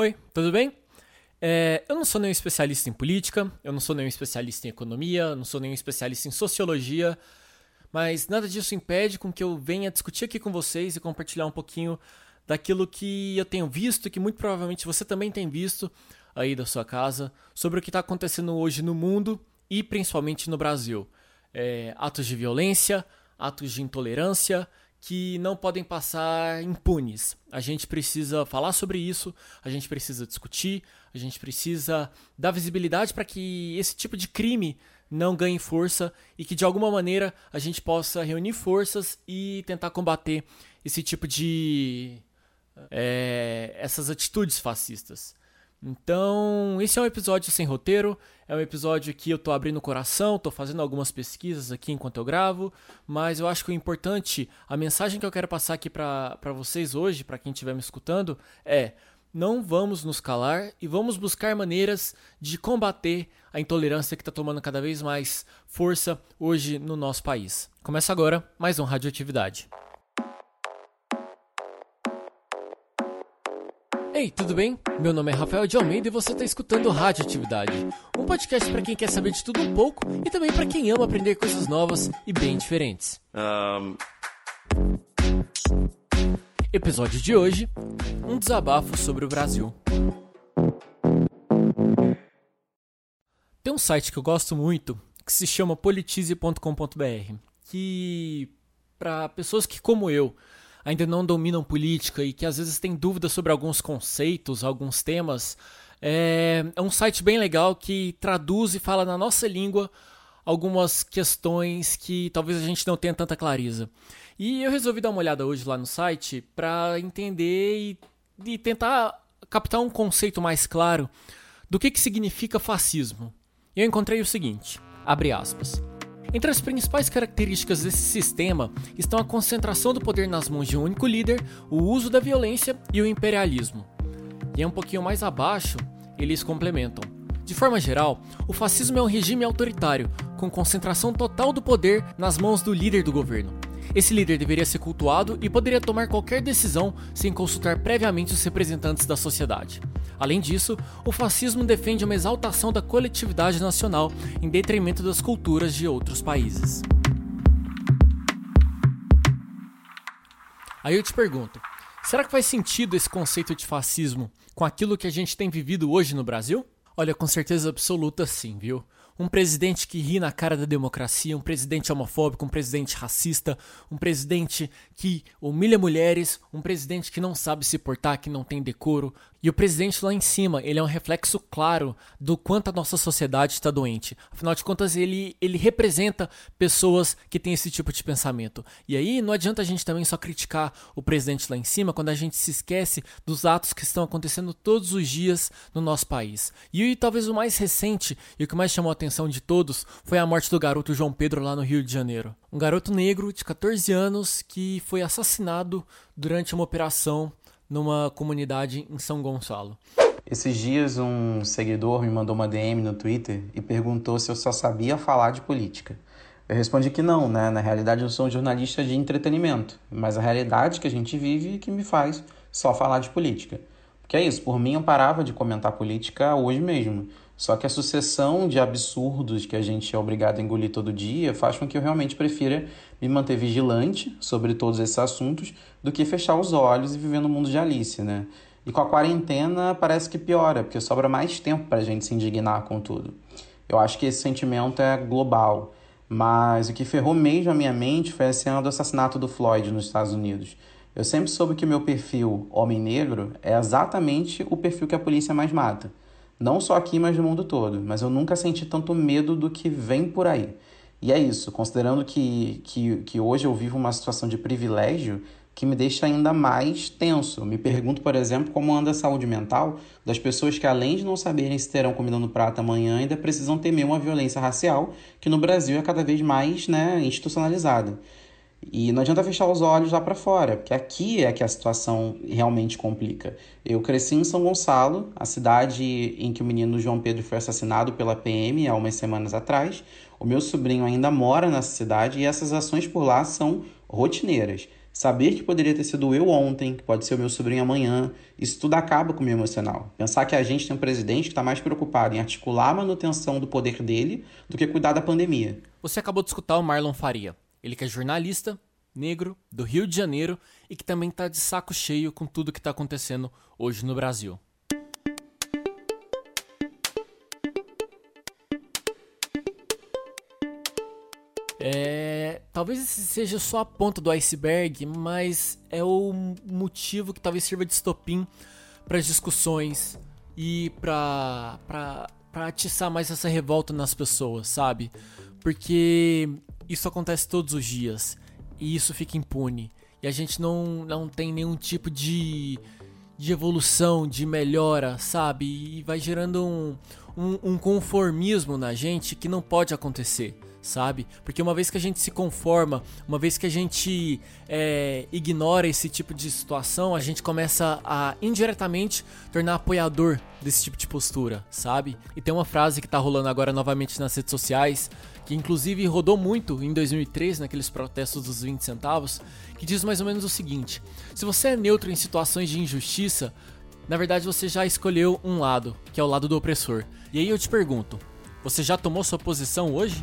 Oi, tudo bem? É, eu não sou nenhum especialista em política, eu não sou nenhum especialista em economia, não sou nenhum especialista em sociologia, mas nada disso impede com que eu venha discutir aqui com vocês e compartilhar um pouquinho daquilo que eu tenho visto que muito provavelmente você também tem visto aí da sua casa sobre o que está acontecendo hoje no mundo e principalmente no Brasil. É, atos de violência, atos de intolerância que não podem passar impunes. A gente precisa falar sobre isso, a gente precisa discutir, a gente precisa dar visibilidade para que esse tipo de crime não ganhe força e que de alguma maneira a gente possa reunir forças e tentar combater esse tipo de. É, essas atitudes fascistas. Então, esse é um episódio sem roteiro, é um episódio que eu tô abrindo o coração, tô fazendo algumas pesquisas aqui enquanto eu gravo, mas eu acho que o importante, a mensagem que eu quero passar aqui para vocês hoje, para quem estiver me escutando, é: não vamos nos calar e vamos buscar maneiras de combater a intolerância que está tomando cada vez mais força hoje no nosso país. Começa agora mais um Radioatividade. Ei, tudo bem? Meu nome é Rafael de Almeida e você está escutando Radioatividade, um podcast para quem quer saber de tudo um pouco e também para quem ama aprender coisas novas e bem diferentes. Um... Episódio de hoje: um desabafo sobre o Brasil. Tem um site que eu gosto muito que se chama politize.com.br, que para pessoas que como eu ainda não dominam política e que às vezes têm dúvidas sobre alguns conceitos, alguns temas, é, é um site bem legal que traduz e fala na nossa língua algumas questões que talvez a gente não tenha tanta clareza. E eu resolvi dar uma olhada hoje lá no site para entender e, e, tentar captar um conceito mais claro do que, que significa fascismo. Eu encontrei o seguinte: abre aspas. Entre as principais características desse sistema estão a concentração do poder nas mãos de um único líder, o uso da violência e o imperialismo. E um pouquinho mais abaixo, eles complementam. De forma geral, o fascismo é um regime autoritário, com concentração total do poder nas mãos do líder do governo. Esse líder deveria ser cultuado e poderia tomar qualquer decisão sem consultar previamente os representantes da sociedade. Além disso, o fascismo defende uma exaltação da coletividade nacional em detrimento das culturas de outros países. Aí eu te pergunto: será que faz sentido esse conceito de fascismo com aquilo que a gente tem vivido hoje no Brasil? Olha, com certeza absoluta sim, viu? um presidente que ri na cara da democracia, um presidente homofóbico, um presidente racista, um presidente que humilha mulheres, um presidente que não sabe se portar, que não tem decoro. E o presidente lá em cima, ele é um reflexo claro do quanto a nossa sociedade está doente. Afinal de contas, ele, ele representa pessoas que têm esse tipo de pensamento. E aí não adianta a gente também só criticar o presidente lá em cima quando a gente se esquece dos atos que estão acontecendo todos os dias no nosso país. E talvez o mais recente e o que mais chamou a atenção de todos foi a morte do garoto João Pedro lá no Rio de Janeiro. Um garoto negro de 14 anos que foi assassinado durante uma operação numa comunidade em São Gonçalo. Esses dias um seguidor me mandou uma DM no Twitter e perguntou se eu só sabia falar de política. Eu respondi que não, né? Na realidade eu sou um jornalista de entretenimento, mas a realidade que a gente vive é que me faz só falar de política. Porque é isso, por mim eu parava de comentar política hoje mesmo. Só que a sucessão de absurdos que a gente é obrigado a engolir todo dia faz com que eu realmente prefira me manter vigilante sobre todos esses assuntos do que fechar os olhos e viver no mundo de Alice, né? E com a quarentena parece que piora, porque sobra mais tempo para a gente se indignar com tudo. Eu acho que esse sentimento é global, mas o que ferrou mesmo a minha mente foi a cena do assassinato do Floyd nos Estados Unidos. Eu sempre soube que meu perfil homem negro é exatamente o perfil que a polícia mais mata. Não só aqui, mas no mundo todo. Mas eu nunca senti tanto medo do que vem por aí. E é isso, considerando que, que, que hoje eu vivo uma situação de privilégio que me deixa ainda mais tenso. Me pergunto, por exemplo, como anda a saúde mental das pessoas que, além de não saberem se terão comida no prato amanhã, ainda precisam temer uma violência racial que no Brasil é cada vez mais né, institucionalizada. E não adianta fechar os olhos lá para fora, porque aqui é que a situação realmente complica. Eu cresci em São Gonçalo, a cidade em que o menino João Pedro foi assassinado pela PM há umas semanas atrás. O meu sobrinho ainda mora nessa cidade e essas ações por lá são rotineiras. Saber que poderia ter sido eu ontem, que pode ser o meu sobrinho amanhã, isso tudo acaba com o meu emocional. Pensar que a gente tem um presidente que está mais preocupado em articular a manutenção do poder dele do que cuidar da pandemia. Você acabou de escutar o Marlon Faria. Ele que é jornalista, negro, do Rio de Janeiro e que também está de saco cheio com tudo que está acontecendo hoje no Brasil. É, talvez esse seja só a ponta do iceberg, mas é o motivo que talvez sirva de estopim para as discussões e para atiçar mais essa revolta nas pessoas, sabe? Porque isso acontece todos os dias. E isso fica impune. E a gente não, não tem nenhum tipo de, de evolução, de melhora, sabe? E vai gerando um, um, um conformismo na gente que não pode acontecer sabe? Porque uma vez que a gente se conforma, uma vez que a gente é, ignora esse tipo de situação, a gente começa a indiretamente tornar apoiador desse tipo de postura, sabe? E tem uma frase que tá rolando agora novamente nas redes sociais, que inclusive rodou muito em 2003, naqueles protestos dos 20 centavos, que diz mais ou menos o seguinte: se você é neutro em situações de injustiça, na verdade você já escolheu um lado, que é o lado do opressor. E aí eu te pergunto, você já tomou sua posição hoje?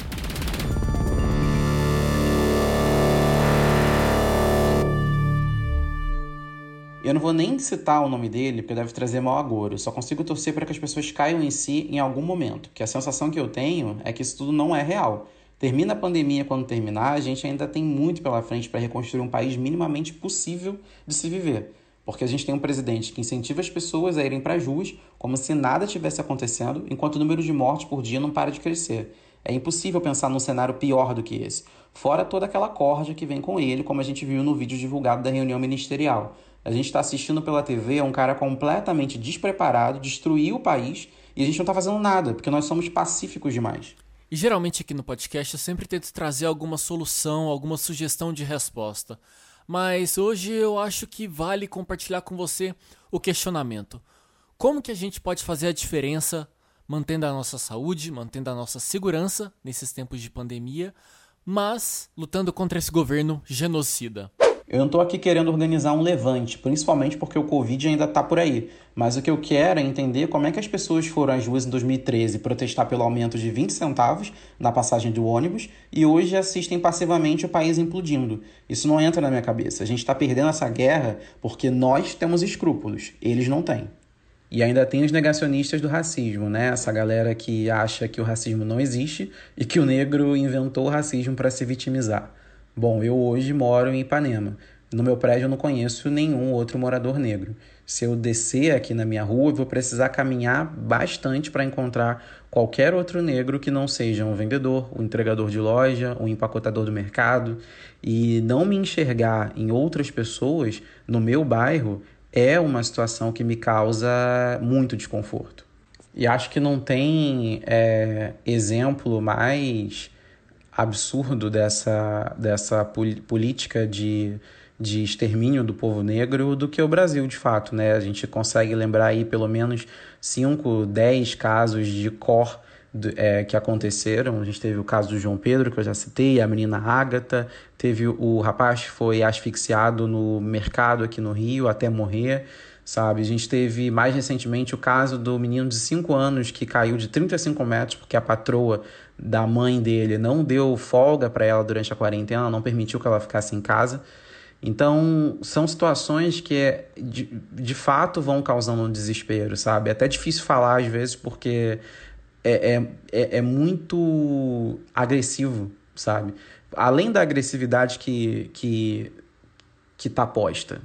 Eu não vou nem citar o nome dele, porque deve trazer mau agouro. Só consigo torcer para que as pessoas caiam em si em algum momento. Que a sensação que eu tenho é que isso tudo não é real. Termina a pandemia quando terminar, a gente ainda tem muito pela frente para reconstruir um país minimamente possível de se viver. Porque a gente tem um presidente que incentiva as pessoas a irem para as ruas como se nada tivesse acontecendo, enquanto o número de mortes por dia não para de crescer. É impossível pensar num cenário pior do que esse. Fora toda aquela corja que vem com ele, como a gente viu no vídeo divulgado da reunião ministerial. A gente está assistindo pela TV um cara completamente despreparado, destruir o país e a gente não está fazendo nada, porque nós somos pacíficos demais. E geralmente aqui no podcast eu sempre tento trazer alguma solução, alguma sugestão de resposta. Mas hoje eu acho que vale compartilhar com você o questionamento. Como que a gente pode fazer a diferença mantendo a nossa saúde, mantendo a nossa segurança nesses tempos de pandemia, mas lutando contra esse governo genocida? Eu não estou aqui querendo organizar um levante, principalmente porque o Covid ainda está por aí. Mas o que eu quero é entender como é que as pessoas foram às ruas em 2013 protestar pelo aumento de 20 centavos na passagem do ônibus e hoje assistem passivamente o país implodindo. Isso não entra na minha cabeça. A gente está perdendo essa guerra porque nós temos escrúpulos, eles não têm. E ainda tem os negacionistas do racismo, né? Essa galera que acha que o racismo não existe e que o negro inventou o racismo para se vitimizar. Bom, eu hoje moro em Ipanema. No meu prédio eu não conheço nenhum outro morador negro. Se eu descer aqui na minha rua, eu vou precisar caminhar bastante para encontrar qualquer outro negro que não seja um vendedor, um entregador de loja, um empacotador do mercado. E não me enxergar em outras pessoas no meu bairro é uma situação que me causa muito desconforto. E acho que não tem é, exemplo mais absurdo dessa, dessa política de, de extermínio do povo negro do que o Brasil, de fato. Né? A gente consegue lembrar aí pelo menos 5, 10 casos de cor é, que aconteceram. A gente teve o caso do João Pedro, que eu já citei, a menina Ágata, teve o rapaz que foi asfixiado no mercado aqui no Rio até morrer sabe? A gente teve mais recentemente o caso do menino de 5 anos que caiu de 35 metros porque a patroa da mãe dele não deu folga para ela durante a quarentena, não permitiu que ela ficasse em casa. Então, são situações que de, de fato vão causando um desespero, sabe? É até difícil falar às vezes porque é, é, é, é muito agressivo, sabe? Além da agressividade que, que, que tá posta,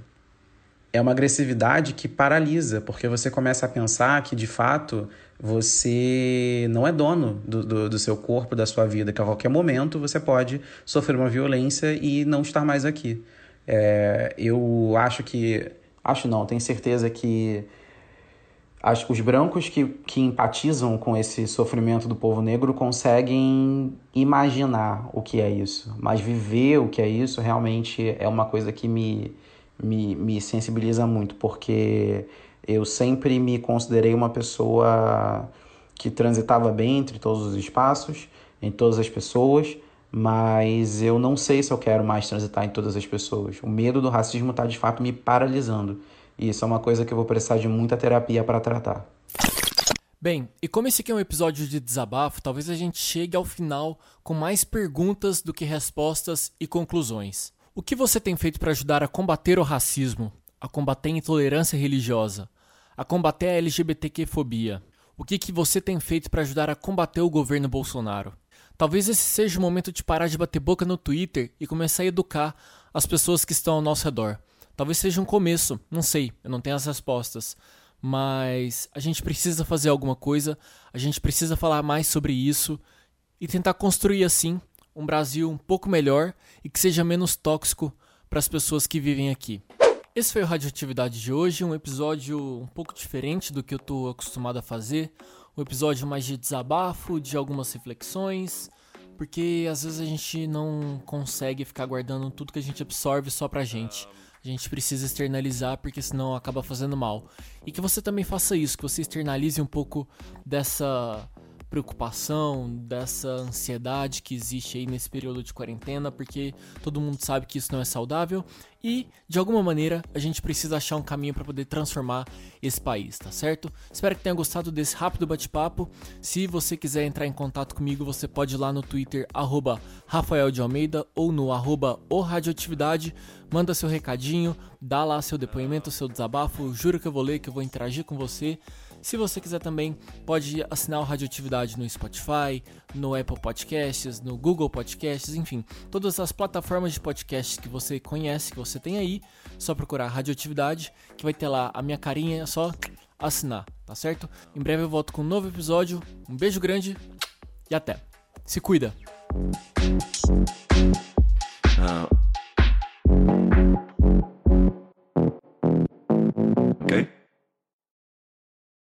é uma agressividade que paralisa, porque você começa a pensar que de fato você não é dono do, do, do, seu corpo, da sua vida, que a qualquer momento você pode sofrer uma violência e não estar mais aqui. É, eu acho que. Acho não, tenho certeza que as, os brancos que, que empatizam com esse sofrimento do povo negro conseguem imaginar o que é isso, mas viver o que é isso realmente é uma coisa que me me, me sensibiliza muito, porque eu sempre me considerei uma pessoa que transitava bem entre todos os espaços, em todas as pessoas, mas eu não sei se eu quero mais transitar em todas as pessoas. O medo do racismo está de fato me paralisando. E isso é uma coisa que eu vou precisar de muita terapia para tratar. Bem, e como esse aqui é um episódio de desabafo, talvez a gente chegue ao final com mais perguntas do que respostas e conclusões. O que você tem feito para ajudar a combater o racismo, a combater a intolerância religiosa, a combater a LGBTQ-fobia? O que, que você tem feito para ajudar a combater o governo Bolsonaro? Talvez esse seja o momento de parar de bater boca no Twitter e começar a educar as pessoas que estão ao nosso redor. Talvez seja um começo, não sei, eu não tenho as respostas mas a gente precisa fazer alguma coisa, a gente precisa falar mais sobre isso e tentar construir assim um Brasil um pouco melhor e que seja menos tóxico para as pessoas que vivem aqui. Esse foi o Radioatividade de hoje, um episódio um pouco diferente do que eu estou acostumado a fazer, um episódio mais de desabafo, de algumas reflexões, porque às vezes a gente não consegue ficar guardando tudo que a gente absorve só pra gente a gente precisa externalizar porque senão acaba fazendo mal. E que você também faça isso, que você externalize um pouco dessa preocupação, dessa ansiedade que existe aí nesse período de quarentena, porque todo mundo sabe que isso não é saudável e de alguma maneira a gente precisa achar um caminho para poder transformar esse país, tá certo? Espero que tenha gostado desse rápido bate-papo. Se você quiser entrar em contato comigo, você pode ir lá no Twitter arroba Rafael de Almeida ou no arroba o Radioatividade. Manda seu recadinho, dá lá seu depoimento, seu desabafo. Juro que eu vou ler, que eu vou interagir com você. Se você quiser também, pode assinar o Radioatividade no Spotify, no Apple Podcasts, no Google Podcasts, enfim, todas as plataformas de podcasts que você conhece, que você tem aí, só procurar Radioatividade, que vai ter lá a minha carinha, é só assinar, tá certo? Em breve eu volto com um novo episódio. Um beijo grande e até. Se cuida. Uh.